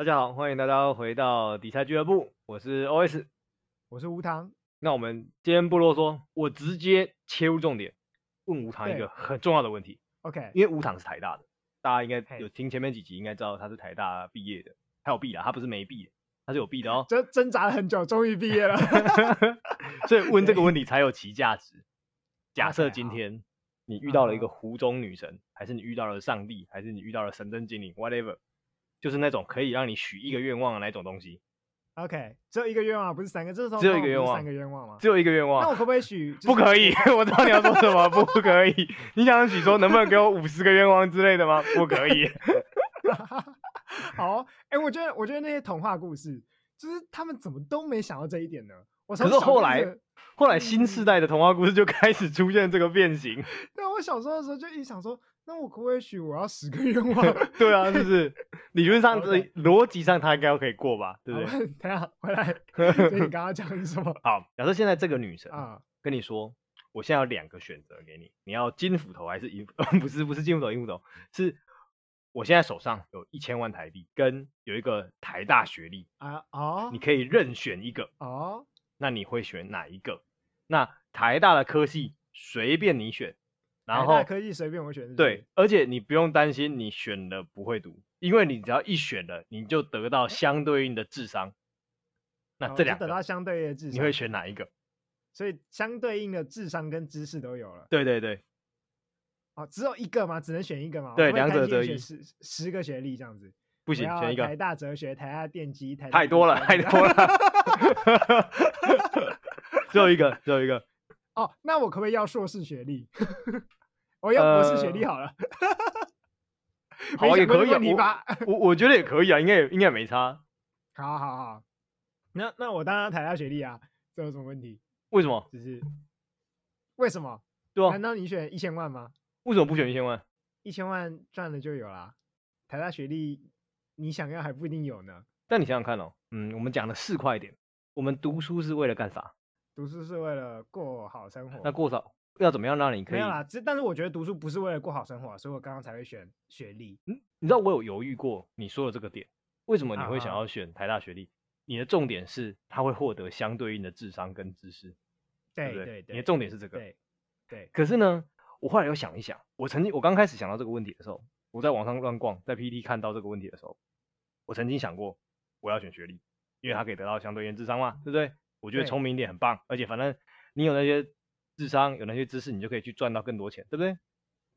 大家好，欢迎大家回到理财俱乐部，我是 OS，我是吴糖。那我们今天不啰嗦，我直接切入重点，问吴糖一个很重要的问题。OK，因为吴糖是台大的，大家应该有听前面几集，应该知道他是台大毕业的，他有毕的，他不是没毕，他是有毕的哦。挣挣扎了很久，终于毕业了，所以问这个问题才有其价值。假设今天你遇到了一个湖中女神还是你遇到了上帝，还是你遇到了神灯精灵，whatever。就是那种可以让你许一个愿望的那种东西。OK，只有一个愿望，不是三个。这时候只有一个愿望，三个愿望吗？只有一个愿望。那我可不可以许？不可以，我知道你要说什么，不可以。你想许说能不能给我五十个愿望之类的吗？不可以。好、哦，哎、欸，我觉得，我觉得那些童话故事，就是他们怎么都没想到这一点呢？我可是后来，后来新时代的童话故事就开始出现这个变形。对，我小时候的时候就一想说。那我可不可以许我要十个愿望？对啊，是不是？理论上、这逻辑上，他应该可以过吧？对不对？等下回来，所以你刚刚讲的是什么？好，假设现在这个女神啊，跟你说，我现在有两个选择给你，你要金斧头还是银斧？不是，不是金斧头、银斧头，是我现在手上有一千万台币，跟有一个台大学历啊哦，你可以任选一个哦，那你会选哪一个？那台大的科系随便你选。然后可以随便我选？对，而且你不用担心你选了不会读，因为你只要一选了，你就得到相对应的智商。那这两个得到相对应的智商，你会选哪一个？所以相对应的智商跟知识都有了。对对对。哦，只有一个吗？只能选一个吗？对，两者择一。十十个学历这样子不行，选一个。台大哲学、台大电机、台太多了，太多了。只有一个，只有一个。哦，那我可不可以要硕士学历？我要博士学历好了，呃、好也可以啊，我我我觉得也可以啊，应该也应该没差。好好好，那那我当然台大学历啊，这有什么问题？为什么？只是为什么？对啊，难道你选一千万吗？为什么不选一千万？一千万赚了就有啦。台大学历你想要还不一定有呢。但你想想看哦，嗯，我们讲的市侩一点，我们读书是为了干啥？读书是为了过好生活。那过少？要怎么样让你可以？没有啦，但是我觉得读书不是为了过好生活，所以我刚刚才会选学历。嗯，你知道我有犹豫过你说的这个点，为什么你会想要选台大学历？你的重点是他会获得相对应的智商跟知识，对对对对，你的重点是这个。对对。可是呢，我后来又想一想，我曾经我刚开始想到这个问题的时候，我在网上乱逛，在 PPT 看到这个问题的时候，我曾经想过我要选学历，因为他可以得到相对应智商嘛，对不对？我觉得聪明一点很棒，而且反正你有那些。智商有那些知识，你就可以去赚到更多钱，对不对？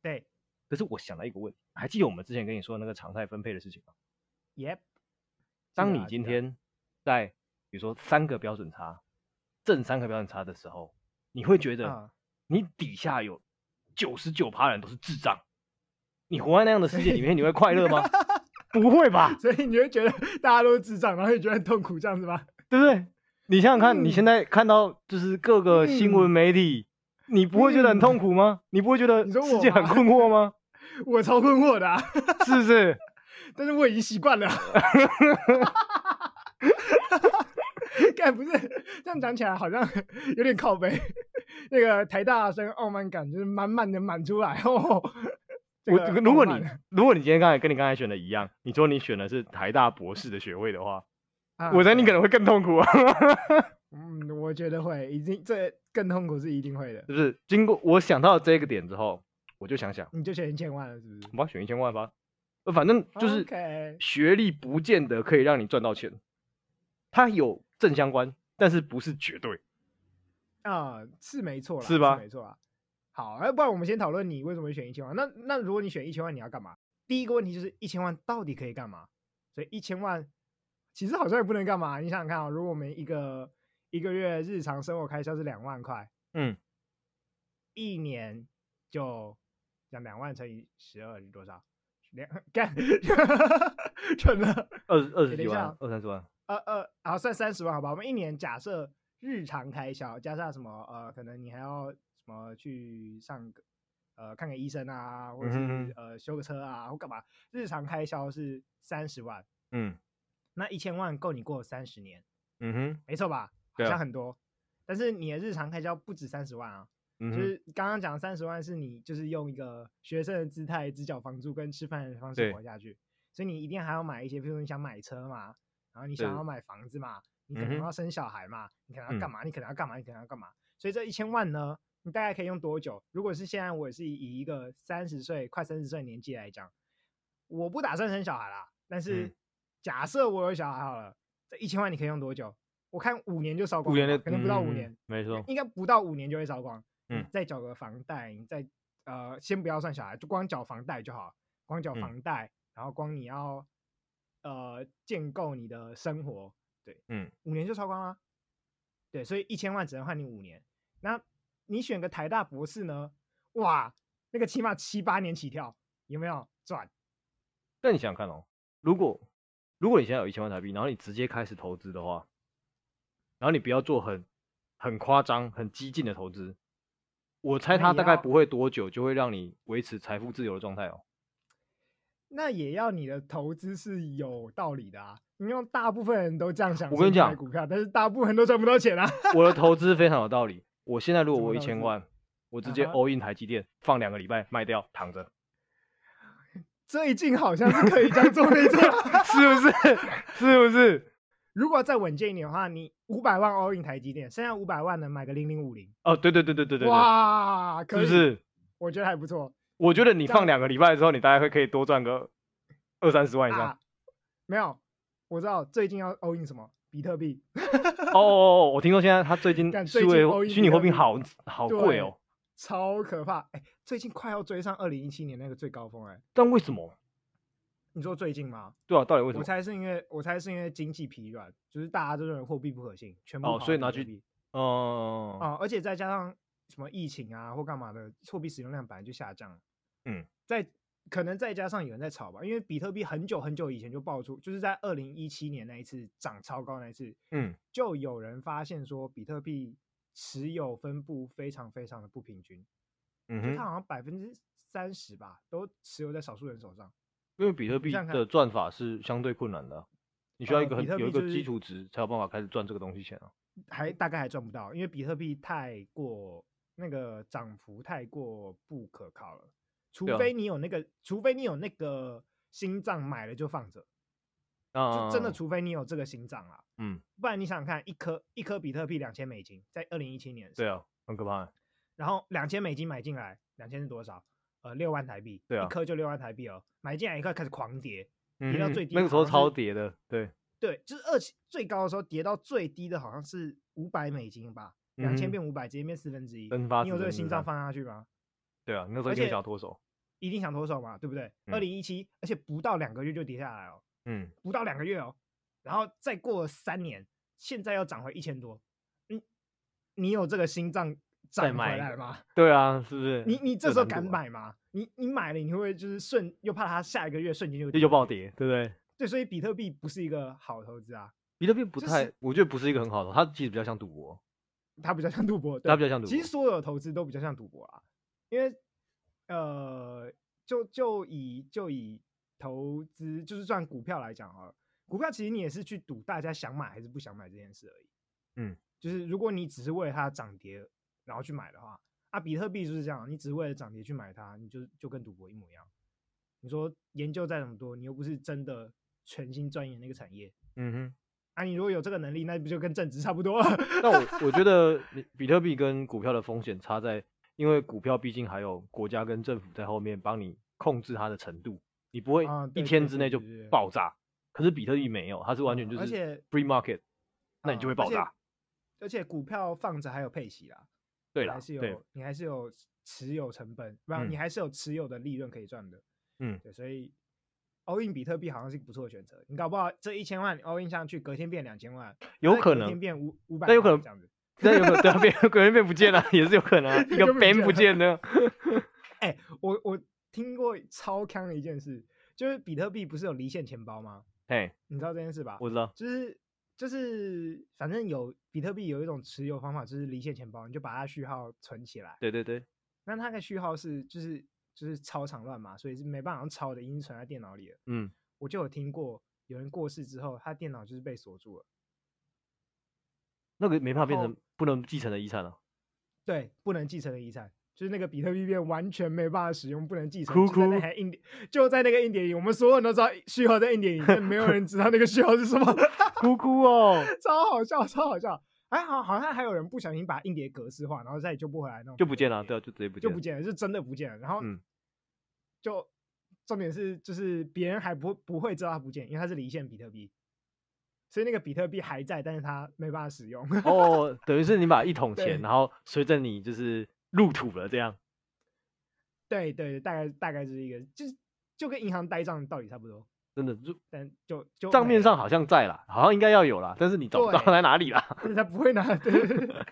对。可是我想到一个问题，还记得我们之前跟你说的那个常态分配的事情吗？Yep。当你今天在比如说三个标准差，正三个标准差的时候，你会觉得你底下有九十九趴人都是智障，你活在那样的世界里面，你会快乐吗？不会吧。所以你会觉得大家都是智障，然后你觉得很痛苦，这样子吗？对不对？你想想看，嗯、你现在看到就是各个新闻媒体。嗯你不会觉得很痛苦吗？嗯、你不会觉得世界很困惑吗？我，我超困惑的、啊，是不是？但是我已经习惯了。干不是这样讲起来好像有点靠北。那个台大生傲慢感就是满满的满出来哦。我如果你如果你今天刚才跟你刚才选的一样，你说你选的是台大博士的学位的话，啊、我觉得你可能会更痛苦啊。嗯，我觉得会，一定这更痛苦是一定会的。就是经过我想到这个点之后，我就想想，你就选一千万了，是不是？我选一千万吧。反正就是学历不见得可以让你赚到钱，它有正相关，但是不是绝对。啊，是没错啦，是吧？是没错啊。好，要不然我们先讨论你为什么会选一千万。那那如果你选一千万，你要干嘛？第一个问题就是一千万到底可以干嘛？所以一千万其实好像也不能干嘛。你想想看啊，如果我们一个一个月日常生活开销是两万块，嗯，一年就讲两万乘以十二是多少？两 干，蠢了，二二十几万，二三十万，二二，好算三十万好吧？我们一年假设日常开销加上什么呃，可能你还要什么去上个呃看个医生啊，或者是、嗯、呃修个车啊，或干嘛？日常开销是三十万，嗯，那一千万够你过三十年，嗯哼，没错吧？好像很多，啊、但是你的日常开销不止三十万啊，嗯、就是刚刚讲三十万是你就是用一个学生的姿态只缴房租跟吃饭的方式活下去，所以你一定还要买一些，比如说你想买车嘛，然后你想要买房子嘛，你可能要生小孩嘛，你可能要干嘛？你可能要干嘛？你可能要干嘛？所以这一千万呢，你大概可以用多久？如果是现在我也是以一个三十岁快三十岁的年纪来讲，我不打算生小孩啦，但是假设我有小孩好了，这一千万你可以用多久？我看五年就烧光，五年可能不到五年，没错，应该不到五年就会烧光。嗯，再缴个房贷，你再呃，先不要算小孩，就光缴房贷就好，光缴房贷，然后光你要呃建构你的生活，对，嗯，五年就烧光了，对，所以一千万只能换你五年。那你选个台大博士呢？哇，那个起码七八年起跳，有没有赚？那你想想看哦，如果如果你现在有一千万台币，然后你直接开始投资的话。然后你不要做很很夸张、很激进的投资，我猜他大概不会多久就会让你维持财富自由的状态哦。那也要你的投资是有道理的啊！因为大部分人都这样想，我跟你讲，股票，但是大部分人都赚不到钱啊。我的投资非常有道理。我现在如果我一千万，我直接 all in 台积电，放两个礼拜卖掉，躺着。最近好像是可以这样做，没错，是不是？是不是？如果再稳健一点的话，你五百万 all in 台积电，剩下五百万能买个零零五零。哦，对对对对对对，哇，可，是不是？我觉得还不错。我觉得你放两个礼拜之后，你大概会可以多赚个二三十万以上。啊。没有，我知道最近要 all in 什么比特币。哦哦哦，我听说现在他最近 虚伪虚拟货币好好贵哦，超可怕。哎，最近快要追上二零一七年那个最高峰哎。但为什么？你说最近吗？对啊，到底为什么？我猜是因为我猜是因为经济疲软，就是大家都认为货币不可信，全部哦，所以拿去哦哦，而且再加上什么疫情啊或干嘛的，货币使用量本来就下降。嗯，再可能再加上有人在炒吧，因为比特币很久很久以前就爆出，就是在二零一七年那一次涨超高那一次，嗯，就有人发现说比特币持有分布非常非常的不平均，嗯，就它好像百分之三十吧，都持有在少数人手上。因为比特币的赚法是相对困难的，啊，你需要一个很、呃就是、有一个基础值才有办法开始赚这个东西钱啊。还大概还赚不到，因为比特币太过那个涨幅太过不可靠了。除非你有那个，啊、除非你有那个心脏买了就放着，啊，就真的除非你有这个心脏啊，嗯，不然你想想看，一颗一颗比特币两千美金，在二零一七年，对啊，很可怕。然后两千美金买进来，两千是多少？呃，六万台币，对啊，一颗就六万台币哦。买进来一块开始狂跌，跌到最低，那个时候超跌的，对对，就是二期最高的时候跌到最低的好像是五百美金吧，两千变五百，直接变四分之一。你有这个心脏放下去吗？对啊，那时候一定想脱手，一定想脱手嘛，对不对？二零一七，而且不到两个月就跌下来哦，嗯，不到两个月哦，然后再过了三年，现在要涨回一千多，嗯，你有这个心脏？再买来吗？对啊，是不是？你你这时候敢买吗？你你买了，你会不会就是瞬又怕它下一个月瞬间就就暴跌，对不对？对，所以比特币不是一个好投资啊。比特币不太，就是、我觉得不是一个很好的，它其实比较像赌博。它比较像赌博，它比较像赌博。其实所有的投资都比较像赌博啊，因为呃，就就以就以投资就是赚股票来讲啊，股票其实你也是去赌大家想买还是不想买这件事而已。嗯，就是如果你只是为了它涨跌。然后去买的话，啊，比特币就是这样，你只是为了涨跌去买它，你就就跟赌博一模一样。你说研究再怎么多，你又不是真的全心钻研那个产业。嗯哼，啊，你如果有这个能力，那不就跟正职差不多？那我我觉得比特币跟股票的风险差在，因为股票毕竟还有国家跟政府在后面帮你控制它的程度，你不会一天之内就爆炸。可是比特币没有，它是完全就是 free market，那你就会爆炸。而且股票放着还有配息啊。对了，还是有，你还是有持有成本，不然你还是有持有的利润可以赚的。嗯，对，所以 all in 比特币好像是一个不错的选择。你搞不好这一千万 all in 上去，隔天变两千万，有可能。变五五百，那有可能这样子，那有可能对变隔天变不见了，也是有可能，一个 ban 不见的。哎，我我听过超坑的一件事，就是比特币不是有离线钱包吗？哎，你知道这件事吧？我知道，就是。就是反正有比特币有一种持有方法，就是离线钱包，你就把它序号存起来。对对对。那它的序号是就是就是超长乱码，所以是没办法用抄的，已经存在电脑里了。嗯。我就有听过有人过世之后，他电脑就是被锁住了。那个没办法变成不能继承的遗产了。对，不能继承的遗产，就是那个比特币变完全没办法使用，不能继承。哭哭就在那台硬碟，就在那个硬碟里，我们所有人都知道序号在硬碟里，但没有人知道那个序号是什么。哭哭哦，超好笑，超好笑。哎，好，好像还有人不小心把硬碟格式化，然后再也救不回来那种，就不见了，对，就直接不见了，就不见了，是真的不见了。然后，嗯，就重点是，就是别人还不不会知道它不见，因为它是离线比特币，所以那个比特币还在，但是它没办法使用。哦，等于是你把一桶 钱，然后随着你就是入土了，这样。对对，大概大概是一个，就是就跟银行呆账道理差不多。真的就，但就就账面上好像在啦，好像应该要有啦，但是你找不到 在哪里啦。他不会拿，对对对。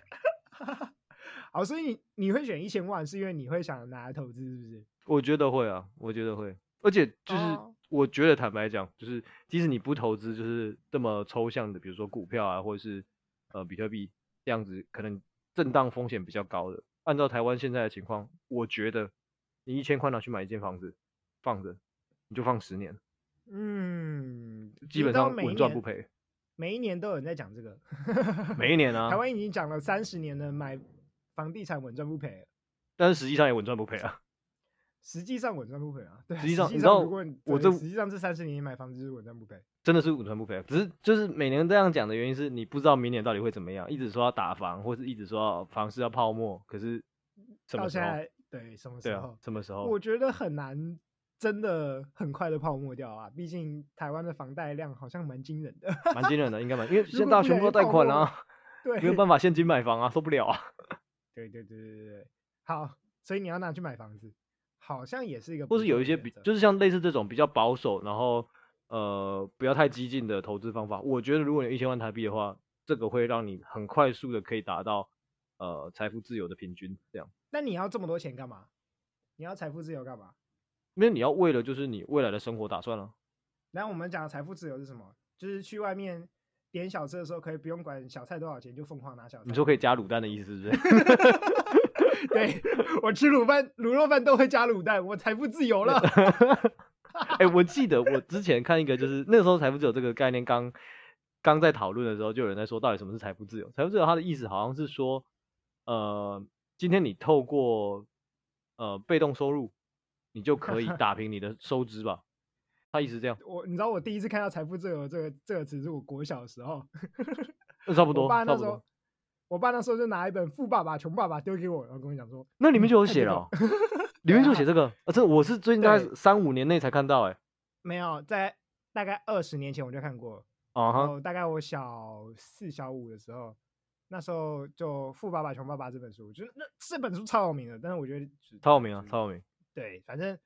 好，所以你你会选一千万，是因为你会想拿来投资，是不是？我觉得会啊，我觉得会，而且就是我觉得坦白讲，就是即使你不投资，就是这么抽象的，比如说股票啊，或者是呃比特币这样子，可能震荡风险比较高的。按照台湾现在的情况，我觉得你一千块拿去买一间房子，放着，你就放十年。嗯，基本上稳赚不赔。每一年都有人在讲这个，每一年 啊，台湾已经讲了三十年了，买房地产稳赚不赔。但是实际上也稳赚不赔啊。实际上稳赚不赔啊，对。实际上，你知道，我这实际上这三十年买房子就是稳赚不赔，真的是稳赚不赔。只是就是每年这样讲的原因是你不知道明年到底会怎么样，一直说要打房，或是一直说房市要泡沫，可是什么时候？对，什么时候？啊、什么时候？我觉得很难。真的很快的泡沫掉啊！毕竟台湾的房贷量好像蛮惊人的，蛮惊人的，应该蛮，因为 现在大家全部都贷款啊，对，没有办法现金买房啊，受不了啊。对对对对对，好，所以你要拿去买房子，好像也是一个，或是有一些比，就是像类似这种比较保守，然后呃不要太激进的投资方法，我觉得如果你一千万台币的话，这个会让你很快速的可以达到呃财富自由的平均这样。那你要这么多钱干嘛？你要财富自由干嘛？因为你要为了就是你未来的生活打算了、啊。然后我们讲的财富自由是什么？就是去外面点小吃的时候，可以不用管小菜多少钱，就疯狂拿小菜。你说可以加卤蛋的意思是不是？对，我吃卤饭、卤肉饭都会加卤蛋，我财富自由了。哎、欸，我记得我之前看一个，就是那时候财富自由这个概念刚刚在讨论的时候，就有人在说到底什么是财富自由？财富自由它的意思好像是说，呃，今天你透过呃被动收入。你就 可以打平你的收支吧，他意思是这样。我你知道我第一次看到“财富自由”这个这个词是我国小的时候，那差不多。我爸那时候，我爸那时候就拿一本《富爸爸穷爸爸》丢给我，然后跟我讲说：“那 里面就有写了、喔，里面就写这个。”啊，这我是最近在三五年内才看到、欸，哎，没有，在大概二十年前我就看过了。啊哈，大概我小四小五的时候，那时候就《富爸爸穷爸爸》这本书，就是那这本书超有名的，但是我觉得超有名啊，超有名。对，反正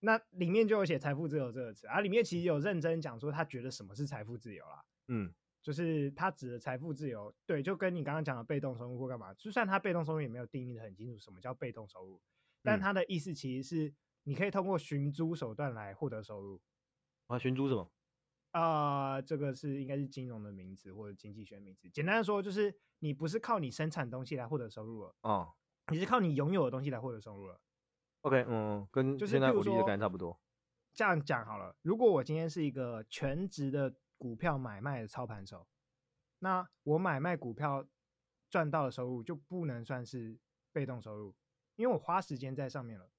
那里面就有写“财富自由”这个词，啊，里面其实有认真讲说他觉得什么是财富自由啦。嗯，就是他指的财富自由，对，就跟你刚刚讲的被动收入或干嘛，就算他被动收入也没有定义的很清楚什么叫被动收入，但他的意思其实是你可以通过寻租手段来获得收入。啊，寻租什么？啊、呃，这个是应该是金融的名词或者经济学的名词。简单的说，就是你不是靠你生产东西来获得收入了，哦，你是靠你拥有的东西来获得收入了。OK，嗯，跟现在我理解的感觉差不多。这样讲好了，如果我今天是一个全职的股票买卖的操盘手，那我买卖股票赚到的收入就不能算是被动收入，因为我花时间在上面了。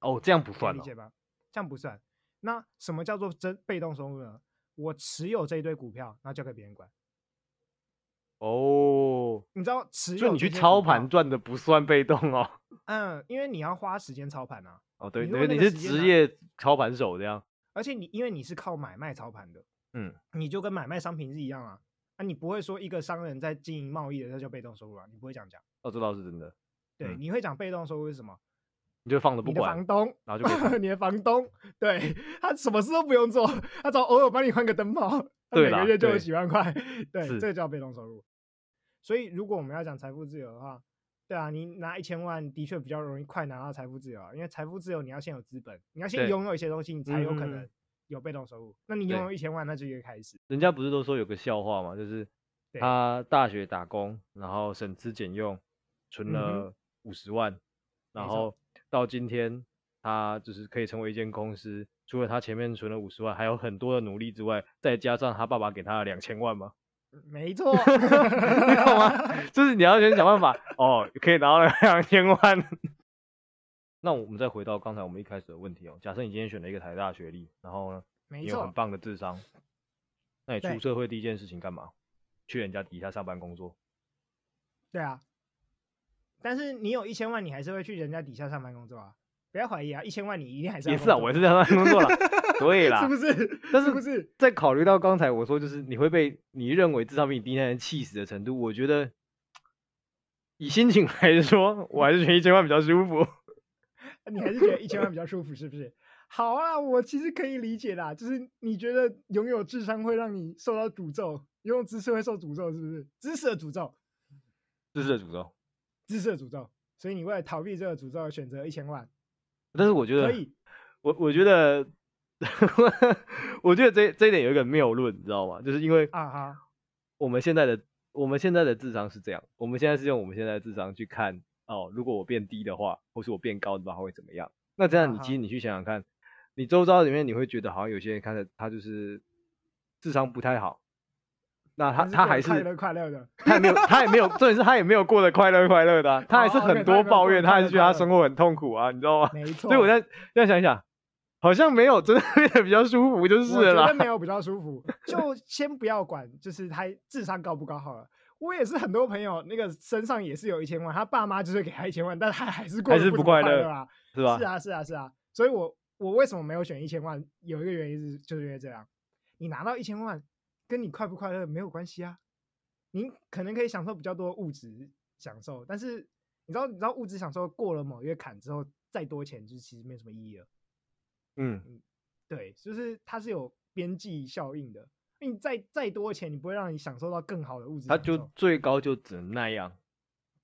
哦，这样不算，理解吧？这样不算。那什么叫做真被动收入呢？我持有这一堆股票，那交给别人管。哦，你知道持有，就你去操盘赚的不算被动哦。嗯，因为你要花时间操盘啊。哦，对，因为你是职业操盘手这样。而且你因为你是靠买卖操盘的，嗯，你就跟买卖商品是一样啊。啊，你不会说一个商人在经营贸易的，那叫被动收入啊，你不会这样讲。哦，这倒是真的。对，嗯、你会讲被动收入是什么？你就放着不管。你的房东，然后就 你的房东，对他什么事都不用做，他只要偶尔帮你换个灯泡，他每个月就有几万块。对，对这个叫被动收入。所以，如果我们要讲财富自由的话，对啊，你拿一千万的确比较容易快拿到财富自由啊，因为财富自由你要先有资本，你要先拥有一些东西，你才有可能有被动收入。嗯、那你拥有一千万，那就一个开始。人家不是都说有个笑话嘛，就是他大学打工，然后省吃俭用，存了五十万、嗯，然后到今天他就是可以成为一间公司，除了他前面存了五十万，还有很多的努力之外，再加上他爸爸给他的两千万嘛。没错，你懂吗？就是你要先想办法哦，可以拿到两千万。那我们再回到刚才我们一开始的问题哦，假设你今天选了一个台大学历，然后呢，你有很棒的智商，那你出社会第一件事情干嘛？去人家底下上班工作。对啊，但是你有一千万，你还是会去人家底下上班工作啊？不要怀疑啊，一千万你一定还是要。也是啊，我也是在上班工作了，对啦，是不是？但是不是在考虑到刚才我说，就是你会被你认为智商比你低的人气死的程度，我觉得以心情来说，我还是选一千万比较舒服。你还是觉得一千万比较舒服，是不是？好啊，我其实可以理解啦，就是你觉得拥有智商会让你受到诅咒，拥有知识会受诅咒，是不是？知识的诅咒。知识的诅咒，知识的诅咒，所以你为了逃避这个诅咒，选择一千万。但是我觉得，可以，我我觉得，我觉得这这一点有一个谬论，你知道吗？就是因为啊哈，我们现在的我们现在的智商是这样，我们现在是用我们现在的智商去看哦，如果我变低的话，或是我变高的话会怎么样？那这样你其实你去想想看，你周遭里面你会觉得好像有些人看着他就是智商不太好。那他他还是快乐快乐的，他也没有他也没有，重点是他也没有过得快乐快乐的、啊，他还是很多抱怨，他还是觉得他生活很痛苦啊，你知道吗？没错。所以我在这样想一想，好像没有真的 变得比较舒服，就是了。我觉得没有比较舒服，就先不要管，就是他智商高不高好了。我也是很多朋友那个身上也是有一千万，他爸妈就是给他一千万，但他还是过得不快乐啊，是吧？是啊是啊是啊，所以我我为什么没有选一千万？有一个原因是就是因为这样，你拿到一千万。跟你快不快乐没有关系啊，你可能可以享受比较多物质享受，但是你知道，你知道物质享受过了某一个坎之后，再多钱就其实没什么意义了。嗯嗯，对，就是它是有边际效应的，你再再多钱，你不会让你享受到更好的物质，它就最高就只能那样。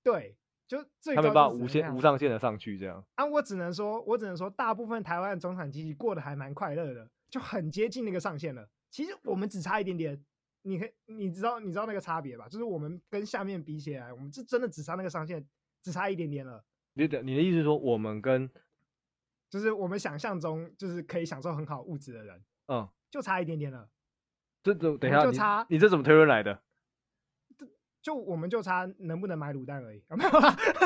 对，就最高他没办法无限无上限的上去这样。啊，我只能说，我只能说，大部分台湾的中产阶级过得还蛮快乐的，就很接近那个上限了。其实我们只差一点点，你可你知道你知道那个差别吧？就是我们跟下面比起来，我们是真的只差那个上限，只差一点点了。你的你的意思是说，我们跟就是我们想象中就是可以享受很好物质的人，嗯，就差一点点了。这这等一下就差你，你这怎么推论来的？就我们就差能不能买卤蛋而已，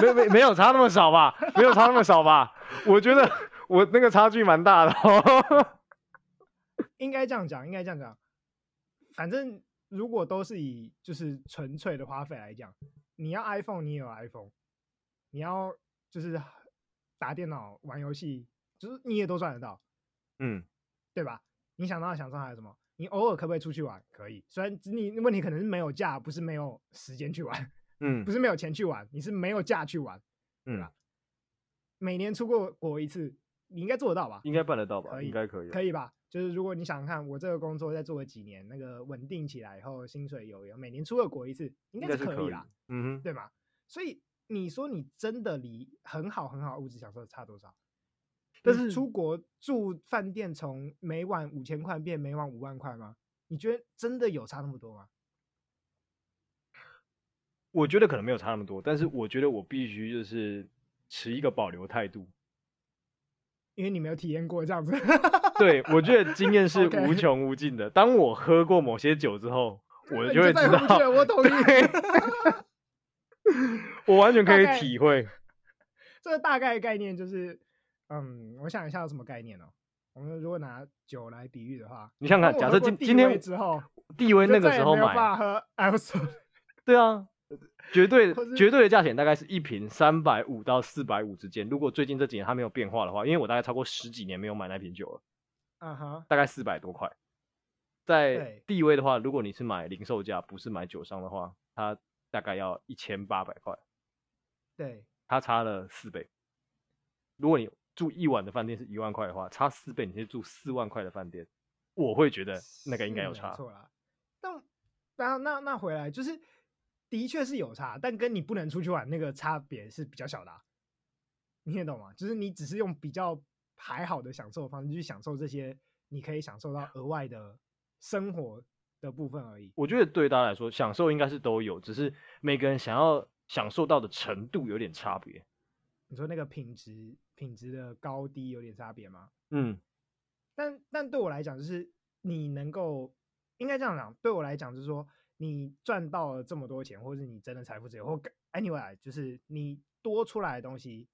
没 没没有差那么少吧？没有差那么少吧？我觉得我那个差距蛮大的哦。应该这样讲，应该这样讲。反正如果都是以就是纯粹的花费来讲，你要 iPhone，你也有 iPhone；你要就是打电脑、玩游戏，就是你也都赚得到，嗯，对吧？你想到想上还有什么？你偶尔可不可以出去玩？可以，虽然你问题可能是没有假，不是没有时间去玩，嗯，不是没有钱去玩，你是没有假去玩，嗯，对吧？每年出过国一次，你应该做得到吧？应该办得到吧？可以，应该可以，可以吧？就是如果你想看我这个工作再做个几年，那个稳定起来以后，薪水有有，每年出个国一次，应该是可以啦，嗯哼，对吧？所以你说你真的离很好很好物质享受差多少？但是出国住饭店从每晚五千块变每晚五万块吗？你觉得真的有差那么多吗？我觉得可能没有差那么多，但是我觉得我必须就是持一个保留态度。因为你没有体验过这样子，对，我觉得经验 是无穷无尽的。当我喝过某些酒之后，我就会知道。我同意，我完全可以体会。这个大概概念就是，嗯，我想一下有什么概念呢？我们如果拿酒来比喻的话，你想看，假设今今天之后，地位那个时候买，对啊。绝对绝对的价钱大概是一瓶三百五到四百五之间。如果最近这几年它没有变化的话，因为我大概超过十几年没有买那瓶酒了，嗯哼，大概四百多块。在地位的话，如果你是买零售价，不是买酒商的话，它大概要一千八百块。对，它差了四倍。如果你住一晚的饭店是一万块的话，差四倍，你是住四万块的饭店，我会觉得那个应该有差。错了，但那那那回来就是。的确是有差，但跟你不能出去玩那个差别是比较小的啊，你也懂吗？就是你只是用比较还好的享受方式去享受这些，你可以享受到额外的生活的部分而已。我觉得对大家来说，享受应该是都有，只是每个人想要享受到的程度有点差别。你说那个品质品质的高低有点差别吗？嗯，但但对我来讲，就是你能够应该这样讲，对我来讲就是说。你赚到了这么多钱，或者你真的财富自由，或 anyway，就是你多出来的东西，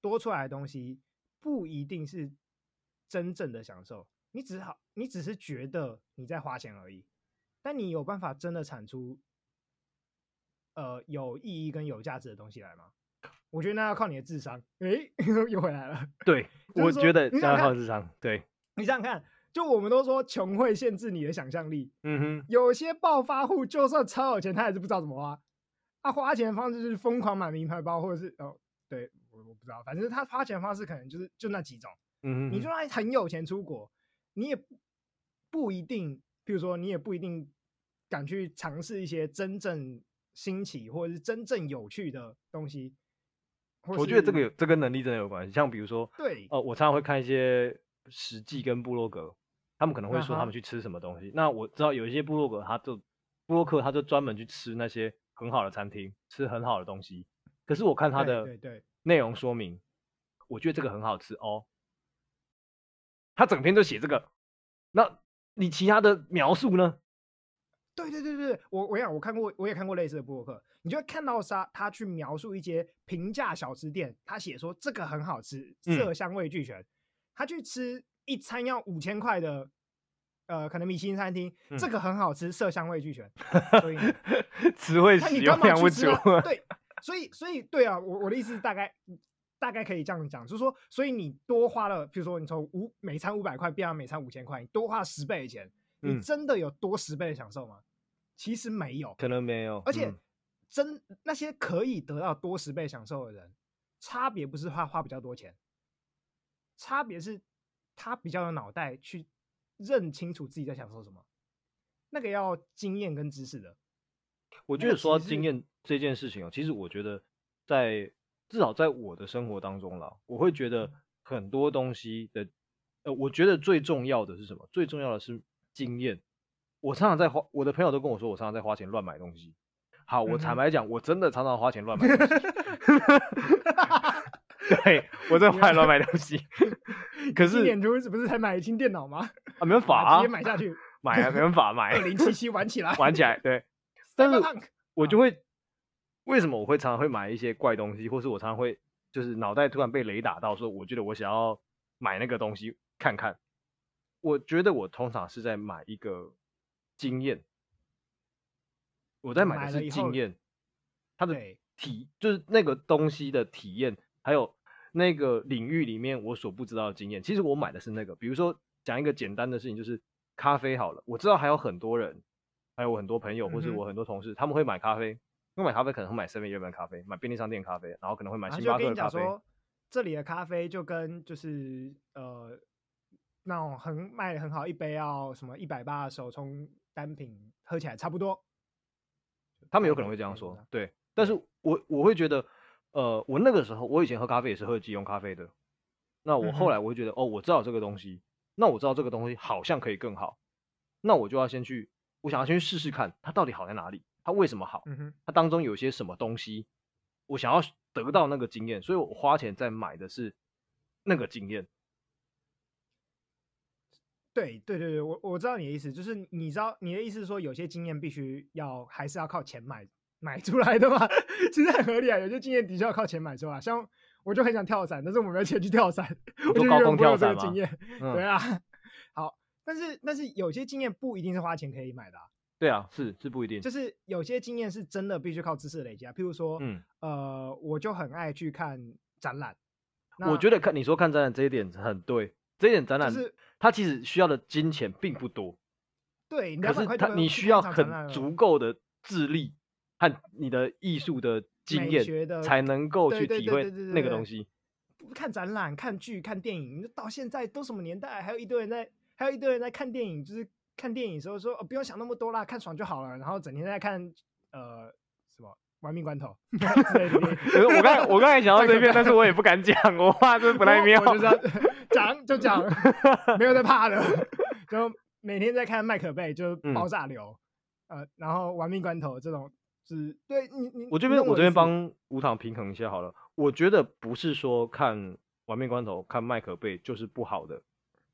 多出来的东西不一定是真正的享受，你只好，你只是觉得你在花钱而已，但你有办法真的产出，呃，有意义跟有价值的东西来吗？我觉得那要靠你的智商。诶，又回来了。对，我觉得要靠智商。对，你想想看。就我们都说穷会限制你的想象力，嗯哼，有些暴发户就算超有钱，他也是不知道怎么花。他花钱的方式就是疯狂买名牌包，或者是哦，对我我不知道，反正他花钱的方式可能就是就那几种。嗯哼，你就算很有钱出国，你也不一定，譬如说你也不一定敢去尝试一些真正新奇或者是真正有趣的东西。我觉得这个有这跟能力真的有关系。像比如说，对，哦，我常常会看一些食记跟部落格。他们可能会说他们去吃什么东西。Uh. 那我知道有一些部落格，他就部落客，他就专门去吃那些很好的餐厅，吃很好的东西。可是我看他的内容说明，对对对，我觉得这个很好吃哦。他整篇都写这个，那你其他的描述呢？对对对对，我我想我看过，我也看过类似的博客，你就会看到他他去描述一些平价小吃店，他写说这个很好吃，色香味俱全，嗯、他去吃。一餐要五千块的，呃，可能米其林餐厅，嗯，这个很好吃，色香味俱全，所以 词汇使用量不足。对，所以所以对啊，我我的意思是大概大概可以这样讲，就是说，所以你多花了，比如说你从五每餐五百块变到每餐五千块，你多花十倍的钱，你真的有多十倍的享受吗？嗯、其实没有，可能没有。而且真、嗯、那些可以得到多十倍享受的人，差别不是花花比较多钱，差别是。他比较有脑袋去认清楚自己在享受什么，那个要经验跟知识的。我觉得说到经验这件事情哦，其实我觉得在至少在我的生活当中啦，我会觉得很多东西的，呃，我觉得最重要的是什么？最重要的是经验。我常常在花，我的朋友都跟我说，我常常在花钱乱买东西。好，我坦白讲，我真的常常花钱乱买东西。对，我在买乱 买东西，可是今年初不是才买一新电脑吗？啊，没办 法啊，直接买下去，买啊，没办法买。二零七七玩起来，玩起来，对。但是，我就会，为什么我会常常会买一些怪东西，或是我常常会就是脑袋突然被雷打到，说我觉得我想要买那个东西看看。我觉得我通常是在买一个经验，我在买的是经验，它的体就是那个东西的体验，还有。那个领域里面我所不知道的经验，其实我买的是那个。比如说讲一个简单的事情，就是咖啡好了。我知道还有很多人，还有我很多朋友，或是我很多同事，嗯、他们会买咖啡。因为买咖啡可能会买 Seven Eleven 咖啡，买便利商店咖啡，然后可能会买星巴克咖啡。说这里的咖啡就跟就是呃那种很卖的很好，一杯要什么一百八的手冲单品，喝起来差不多。他们有可能会这样说，对。但是我我会觉得。呃，我那个时候，我以前喝咖啡也是喝即溶咖啡的。那我后来我会觉得，嗯、哦，我知道这个东西，那我知道这个东西好像可以更好，那我就要先去，我想要先去试试看它到底好在哪里，它为什么好，嗯、它当中有些什么东西，我想要得到那个经验，所以我花钱在买的是那个经验。对对对对，我我知道你的意思，就是你知道你的意思是说，有些经验必须要还是要靠钱买。买出来的嘛，其实很合理啊。有些经验的确要靠钱买出来，像我就很想跳伞，但是我没有钱去跳伞，我就高空跳伞经验、嗯。对啊，好，但是但是有些经验不一定是花钱可以买的、啊。对啊，是是不一定，就是有些经验是真的必须靠知识累积啊。譬如说，嗯，呃，我就很爱去看展览。我觉得看你说看展览这一点很对，这一点展览、就是它其实需要的金钱并不多。对，可是他你需要很足够的智力。和你的艺术的经验，才能够去体会那个东西。看展览、看剧、看电影，到现在都什么年代，还有一堆人在，还有一堆人在看电影，就是看电影的时候说，哦，不用想那么多啦，看爽就好了。然后整天在看，呃，什么《玩命关头 》我刚我刚才想到这 边，但是我也不敢讲，我怕这不太妙。我就讲就讲，没有在怕的。就每天在看《麦可贝》，就爆炸流，嗯，呃，然后《玩命关头》这种。是对你你我这边我这边帮无糖平衡一下好了。我觉得不是说看玩命关头、看麦可贝就是不好的，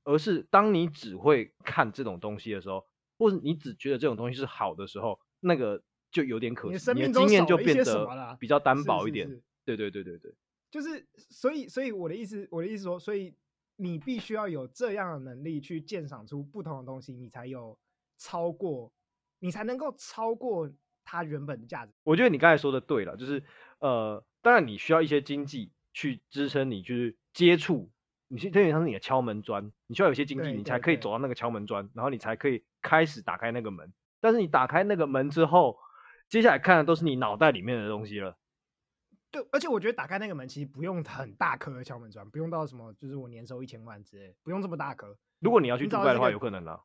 而是当你只会看这种东西的时候，或者你只觉得这种东西是好的时候，那个就有点可惜，你的生命经验就变得比较单薄一点。是是是对对对对对，就是所以所以我的意思，我的意思说，所以你必须要有这样的能力去鉴赏出不同的东西，你才有超过，你才能够超过它原本的价值。我觉得你刚才说的对了，就是呃，当然你需要一些经济去支撑你，就是接触。你是有点像是你的敲门砖，你需要有些经济，你才可以走到那个敲门砖，然后你才可以开始打开那个门。但是你打开那个门之后，接下来看的都是你脑袋里面的东西了。对，而且我觉得打开那个门其实不用很大颗的敲门砖，不用到什么，就是我年收一千万之类，不用这么大颗。如果你要去杜拜的话，有可能啦。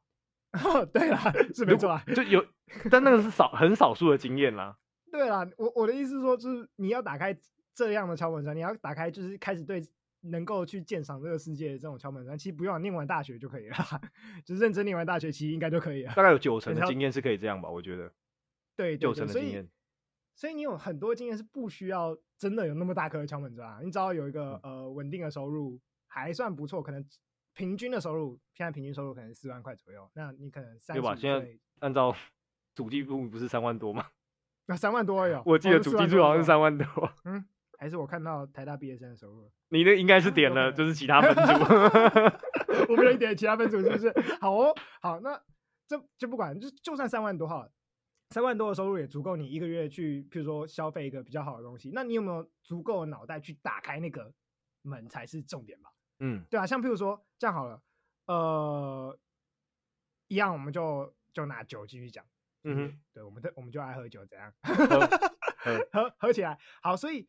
对啦，是没错啊，就有，但那个是少很少数的经验啦。对啦，我我的意思是说，就是你要打开这样的敲门砖，你要打开，就是开始对。能够去鉴赏这个世界的这种敲门砖，其实不用念完大学就可以了，就是认真念完大学，其实应该就可以了。大概有九成的经验是可以这样吧，我觉得。对，九成的经验。所以，所以你有很多经验是不需要真的有那么大颗的敲门砖，你只要有一个、嗯、呃稳定的收入，还算不错，可能平均的收入，现在平均收入可能四万块左右，那你可能三。对吧？现在按照 主计部不是三万多吗？那三万多有，我记得主计部好像是三万多。嗯。还是我看到台大毕业生的收入，你那应该是点了，就是其他分组，我没有点其他分组，是不是？好哦，好，那这就不管，就就算三万多哈，三万多的收入也足够你一个月去，譬如说消费一个比较好的东西。那你有没有足够的脑袋去打开那个门才是重点吧？嗯，对啊，像譬如说这样好了，呃，一样，我们就就拿酒继续讲，嗯哼，对，我们的我们就爱喝酒，怎样？喝喝喝起来好，所以。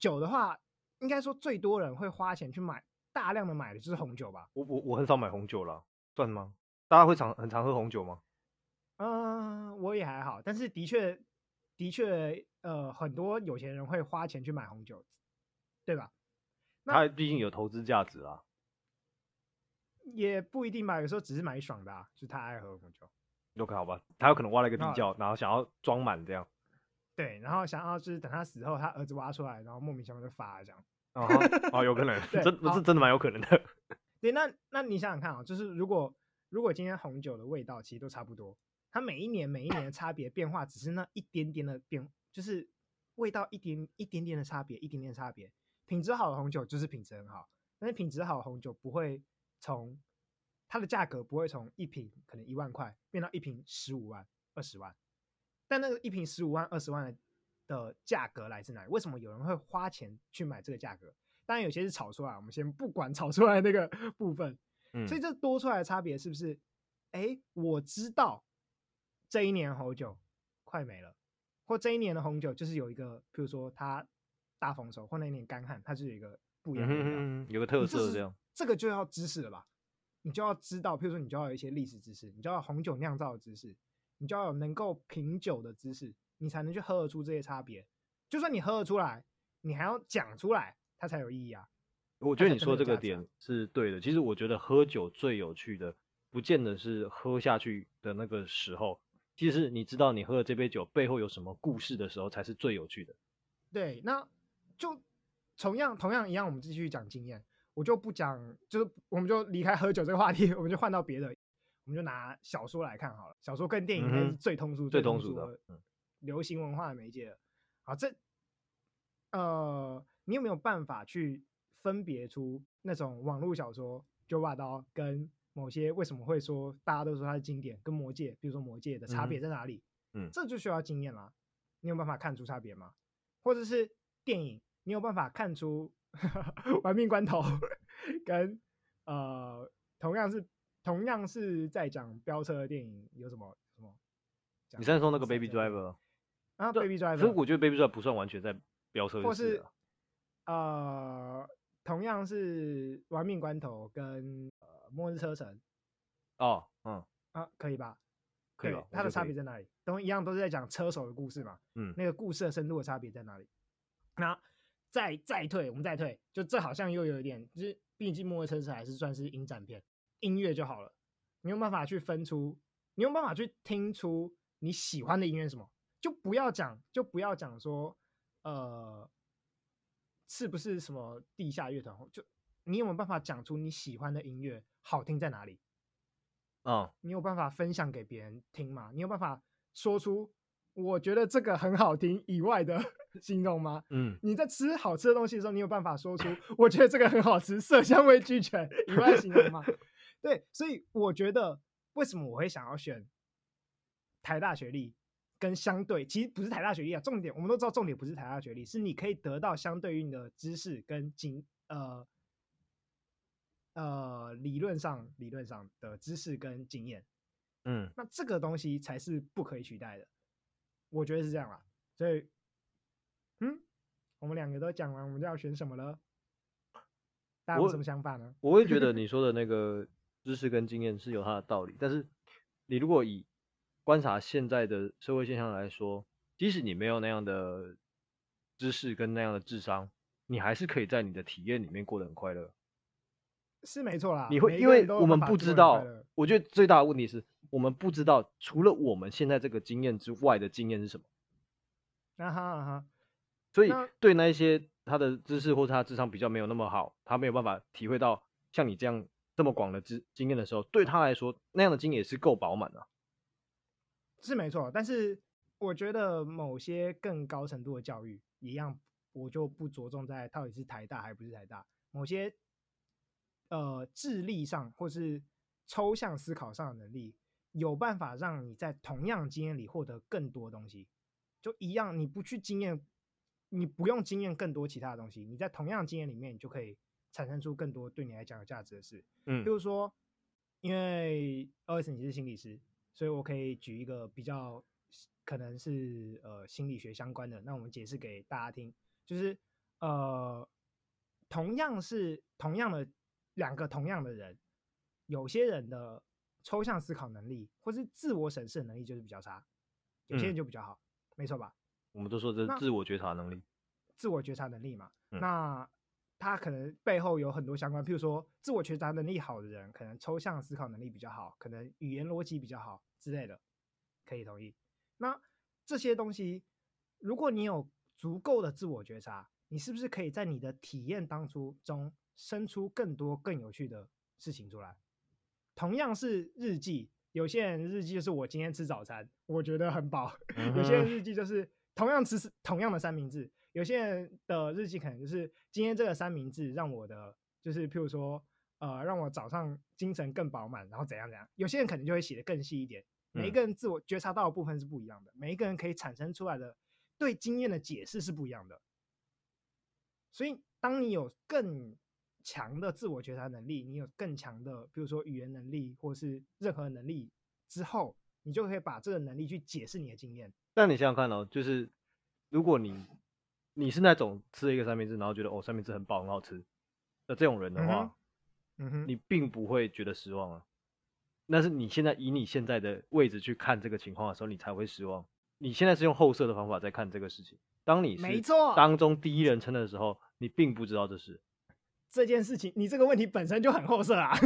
酒的话，应该说最多人会花钱去买大量的买的就是红酒吧。我我我很少买红酒了，算吗？大家会常很常喝红酒吗？嗯、呃，我也还好，但是的确的确，呃，很多有钱人会花钱去买红酒，对吧？他毕竟有投资价值啊。也不一定吧，有时候只是买爽的啊，就是他爱喝红酒。OK，好吧，他有可能挖了一个地窖，然后想要装满这样。对，然后想要就是等他死后，他儿子挖出来，然后莫名其妙就发了这样。哦，哦，有可能，真是真的蛮有可能的。对，那那你想想看啊，就是如果如果今天红酒的味道其实都差不多，它每一年每一年的差别变化只是那一点点的变，就是味道一点一点点的差别，一点点的差别。品质好的红酒就是品质很好，但是品质好的红酒不会从它的价格不会从一瓶可能一万块变到一瓶十五万、二十万。但那个一瓶十五万、二十万的价格来自哪里？为什么有人会花钱去买这个价格？当然有些是炒出来，我们先不管炒出来那个 部分。嗯，所以这多出来的差别是不是？哎，我知道这一年红酒快没了，或这一年的红酒就是有一个，譬如说它大丰收，或那一年干旱，它就有一个不一样的味道，嗯，有个特色这样。这个就要知识了吧？你就要知道，譬如说你就要有一些历史知识，你就要红酒酿造的知识。你就要有能够品酒的知识，你才能去喝得出这些差别。就算你喝得出来，你还要讲出来，它才有意义啊。我觉得你说这个点是对的。其实我觉得喝酒最有趣的，不见得是喝下去的那个时候，其实你知道你喝的这杯酒背后有什么故事的时候，才是最有趣的。对，那就同样同样一样，我们继续讲经验，我就不讲，就是我们就离开喝酒这个话题，我们就换到别的。我们就拿小说来看好了，小说跟电影应该是最通俗、最通俗的流行文化的媒介了。好，这呃，你有没有办法去分别出那种网络小说《九把刀》跟某些为什么会说大家都说它是经典，跟《魔戒》，比如说《魔戒》的差别在哪里？嗯，这就需要经验啦。你有办法看出差别吗？或者是电影，你有办法看出 《玩命关头》跟呃同样是。同样是在讲飙车的电影，有什么什么？你现在说那个 Baby Driver 啊，Baby Driver，其实我觉得 Baby Driver 不算完全在飙车，或是呃，同样是玩命关头跟呃末日车神哦，嗯啊，可以吧？可以吧，它的差别在哪里？都一样，都是在讲车手的故事嘛。嗯，那个故事的深度的差别在哪里？那再再退，我们再退，就这好像又有一点，就是毕竟末日车神还是算是影展片。音乐就好了，你有办法去分出，你有办法去听出你喜欢的音乐什么？就不要讲，就不要讲说，呃，是不是什么地下乐团？就你有没有办法讲出你喜欢的音乐好听在哪里？啊，你有办法分享给别人听吗？你有办法说出我觉得这个很好听以外的 形容吗？嗯，你在吃好吃的东西的时候，你有办法说出我觉得这个很好吃，色香味俱全以外的形容吗？对，所以我觉得为什么我会想要选台大学历跟相对，其实不是台大学历啊，重点我们都知道，重点不是台大学历，是你可以得到相对应的知识跟经呃。呃，理论上，理论上的知识跟经验，嗯，那这个东西才是不可以取代的，我觉得是这样啦。所以，嗯，我们两个都讲完，我们就要选什么了？大家有什么想法呢？我会觉得你说的那个知识跟经验是有它的道理，但是你如果以观察现在的社会现象来说，即使你没有那样的知识跟那样的智商，你还是可以在你的体验里面过得很快乐。是没错啦，你会因为我们不知道，我觉得最大的问题是我们不知道除了我们现在这个经验之外的经验是什么。啊哈啊哈，所以对那一些他的知识或者他智商比较没有那么好，他没有办法体会到像你这样这么广的知经验的时候，对他来说那样的经验也是够饱满的。是没错，但是我觉得某些更高程度的教育一样，我就不着重在到底是台大还不是台大，某些。呃，智力上或是抽象思考上的能力，有办法让你在同样经验里获得更多东西。就一样，你不去经验，你不用经验更多其他的东西，你在同样经验里面，你就可以产生出更多对你来讲有价值的事。嗯，比如说，因为 OS 你是心理师，所以我可以举一个比较可能是呃心理学相关的，那我们解释给大家听，就是呃，同样是同样的。两个同样的人，有些人的抽象思考能力或是自我审视能力就是比较差，有些人就比较好，嗯、没错吧？我们都说这是自我觉察能力，自我觉察能力嘛。嗯、那他可能背后有很多相关，譬如说自我觉察能力好的人，可能抽象思考能力比较好，可能语言逻辑比较好之类的，可以同意。那这些东西，如果你有足够的自我觉察，你是不是可以在你的体验当初中？生出更多更有趣的事情出来。同样是日记，有些人日记就是我今天吃早餐，我觉得很饱；有些人日记就是同样吃同样的三明治，有些人的日记可能就是今天这个三明治让我的就是譬如说呃让我早上精神更饱满，然后怎样怎样。有些人可能就会写得更细一点。每一个人自我觉察到的部分是不一样的，每一个人可以产生出来的对经验的解释是不一样的。所以当你有更强的自我觉察能力，你有更强的，比如说语言能力，或是任何能力之后，你就可以把这个能力去解释你的经验。但你想想看哦，就是如果你你是那种吃了一个三明治，然后觉得哦三明治很饱很好吃那这种人的话，嗯哼，你并不会觉得失望啊。那是你现在以你现在的位置去看这个情况的时候，你才会失望。你现在是用后设的方法在看这个事情，当你是当中第一人称的时候，你并不知道这是。这件事情，你这个问题本身就很后色啊！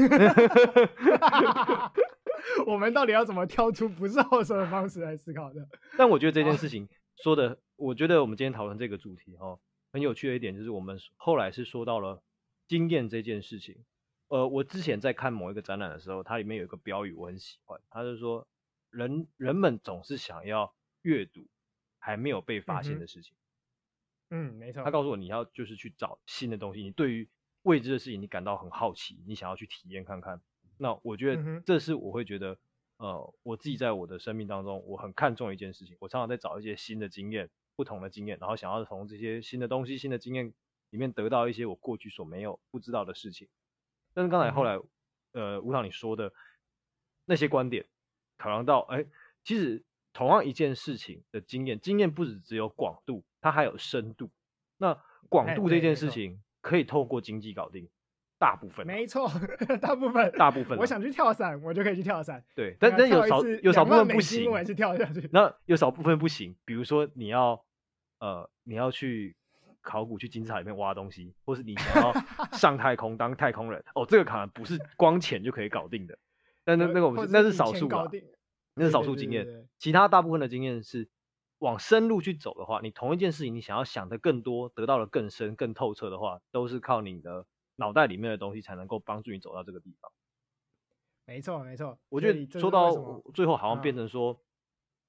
我们到底要怎么挑出不是后色的方式来思考的？但我觉得这件事情说的，我觉得我们今天讨论这个主题哦，很有趣的一点就是，我们后来是说到了经验这件事情。呃，我之前在看某一个展览的时候，它里面有一个标语我很喜欢，它就是说人人们总是想要阅读还没有被发现的事情。嗯，没错。他告诉我，你要就是去找新的东西，你对于未知的事情，你感到很好奇，你想要去体验看看。那我觉得这是我会觉得，呃，我自己在我的生命当中，我很看重一件事情。我常常在找一些新的经验，不同的经验，然后想要从这些新的东西、新的经验里面得到一些我过去所没有、不知道的事情。但是刚才后来，呃，吴导你说的那些观点，考量到，哎，其实同样一件事情的经验，经验不只只有广度，它还有深度。那广度这件事情。可以透过经济搞定，大部分没错，大部分大部分。我想去跳伞，我就可以去跳伞。对，但但有少有少部分不行，我还是跳下去。那有少部分不行，比如说你要呃你要去考古去金字塔里面挖东西，或是你想要上太空当太空人，哦，这个可能不是光钱就可以搞定的。但那那个我们是那是少数啊，那是少数经验。其他大部分的经验是。往深入去走的话，你同一件事情，你想要想的更多，得到的更深、更透彻的话，都是靠你的脑袋里面的东西才能够帮助你走到这个地方。没错，没错。我觉得说到最后，好像变成说，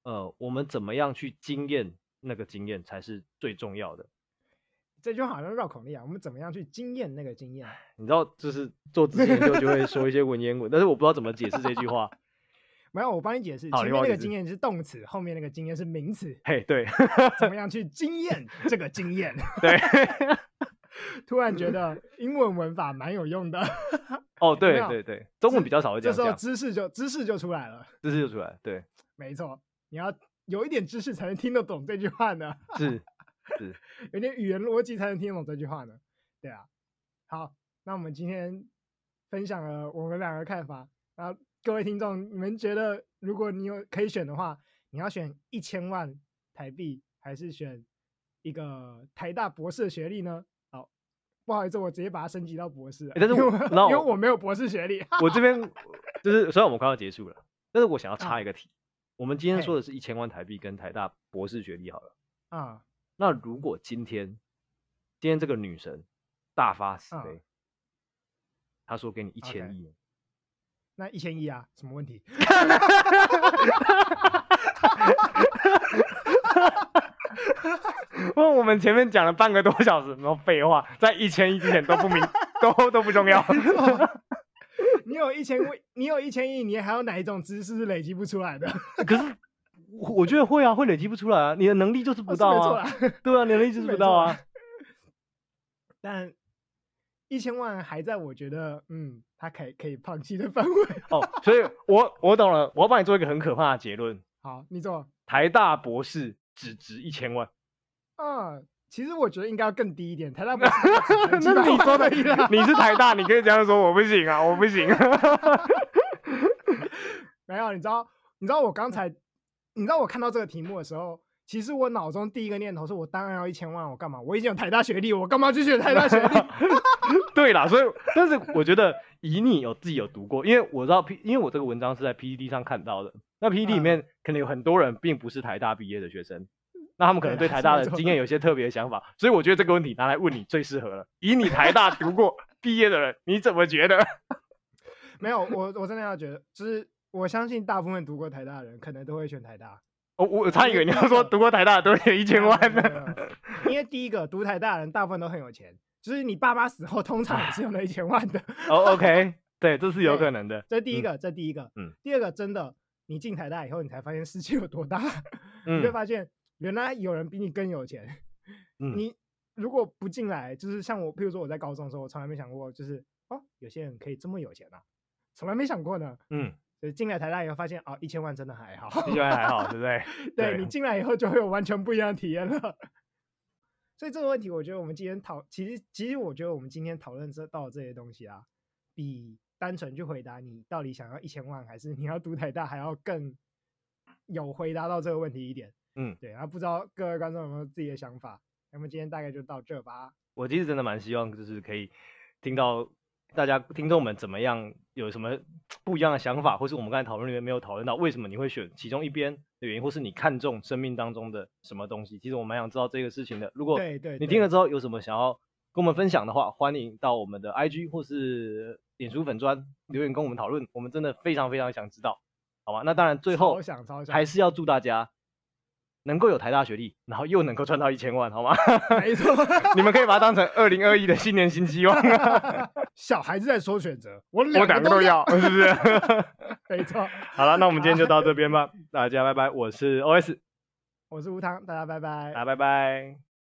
呃，我们怎么样去经验那个经验才是最重要的。这句话好像绕口令啊！我们怎么样去经验那个经验？你知道，就是做自己研究就会说一些文言文，但是我不知道怎么解释这句话。没有，我帮你解释。前面那个经验是动词，后面那个经验是名词。嘿，对，怎么样 去经验这个经验？对，突然觉得英文文法蛮有用的。哦，对对对，中文比较少会这样讲。这时候知识就知识就出来了，知识就出来，对，没错，你要有一点知识才能听得懂这句话呢。是。是有点语言逻辑才能听懂这句话呢，对啊。好，那我们今天分享了我们两个看法，然后各位听众，你们觉得如果你有可以选的话，你要选一千万台币，还是选一个台大博士的学历呢？好，不好意思，我直接把它升级到博士，但是我因为我没有博士学历。我这边 就是虽然我们快要结束了，但是我想要插一个题，啊、我们今天说的是一千万台币跟台大博士学历好了，啊。那如果今天，今天这个女神大发慈悲，她、嗯、说给你一千亿，那一千亿啊，什么问题？问我们前面讲了半个多小时，什么废话，在一千亿之前都不明，都都不重要。你有一千亿，你有一千亿，你还有哪一种知识是累积不出来的？可是。我觉得会啊，会累积不出来啊，你的能力就是不到啊，啊对啊，你的能力就是不到啊。但一千万还在我觉得，嗯，他可以可以放弃的范围。哦，所以我我懂了，我要帮你做一个很可怕的结论。好，你做。台大博士只值一千万。嗯，其实我觉得应该要更低一点。台大博士，那是你说的，你是台大，你可以这样说，我不行啊，我不行。没有，你知道，你知道我刚才。你知道我看到这个题目的时候，其实我脑中第一个念头是我当然要一千万，我干嘛？我已经有台大学历，我干嘛去学台大学历？对啦，所以但是我觉得以你有自己有读过，因为我知道 P，因为我这个文章是在 PPT 上看到的。那 PPT 里面可能有很多人并不是台大毕业的学生，那他们可能对台大的经验有些特别的想法，所以我觉得这个问题拿来问你最适合了。以你台大读过毕业的人，你怎么觉得？没有，我我真的要觉得就是。我相信大部分读过台大的人，可能都会选台大。哦，我差以为你要说读过台大的都会选一千万呢。因为第一个读台大的人，大部分都很有钱，就是你爸妈死后，通常也是用了一千万的。哦，OK，对，这是有可能的。这第一个，这第一个。嗯。第二个，真的，你进台大以后，你才发现世界有多大。嗯。你会发现，原来有人比你更有钱。嗯。你如果不进来，就是像我，譬如说我在高中的时候，我从来没想过，就是哦，有些人可以这么有钱啊，从来没想过呢。嗯。进来台大以后发现哦，一千万真的还好，一千万还好，对不对？对，对你进来以后就会有完全不一样的体验了。所以这个问题，我觉得我们今天讨，其实其实我觉得我们今天讨论这到这些东西啊，比单纯去回答你到底想要一千万还是你要读台大还要更有回答到这个问题一点。嗯，对。然后不知道各位观众有没有自己的想法？那么今天大概就到这吧。我其实真的蛮希望就是可以听到。大家听众们怎么样？有什么不一样的想法，或是我们刚才讨论里面没有讨论到，为什么你会选其中一边的原因，或是你看重生命当中的什么东西？其实我蛮想知道这个事情的。如果你听了之后有什么想要跟我们分享的话，欢迎到我们的 IG 或是脸书粉专留言跟我们讨论。我们真的非常非常想知道，好吧？那当然最后还是要祝大家。能够有台大学历，然后又能够赚到一千万，好吗？没错，你们可以把它当成二零二一的新年新希望。小孩子在说选择，我两个都要，是不是？没错。好了，那我们今天就到这边吧，大家拜拜。我是 OS，我是吴糖，大家拜拜，大家拜拜。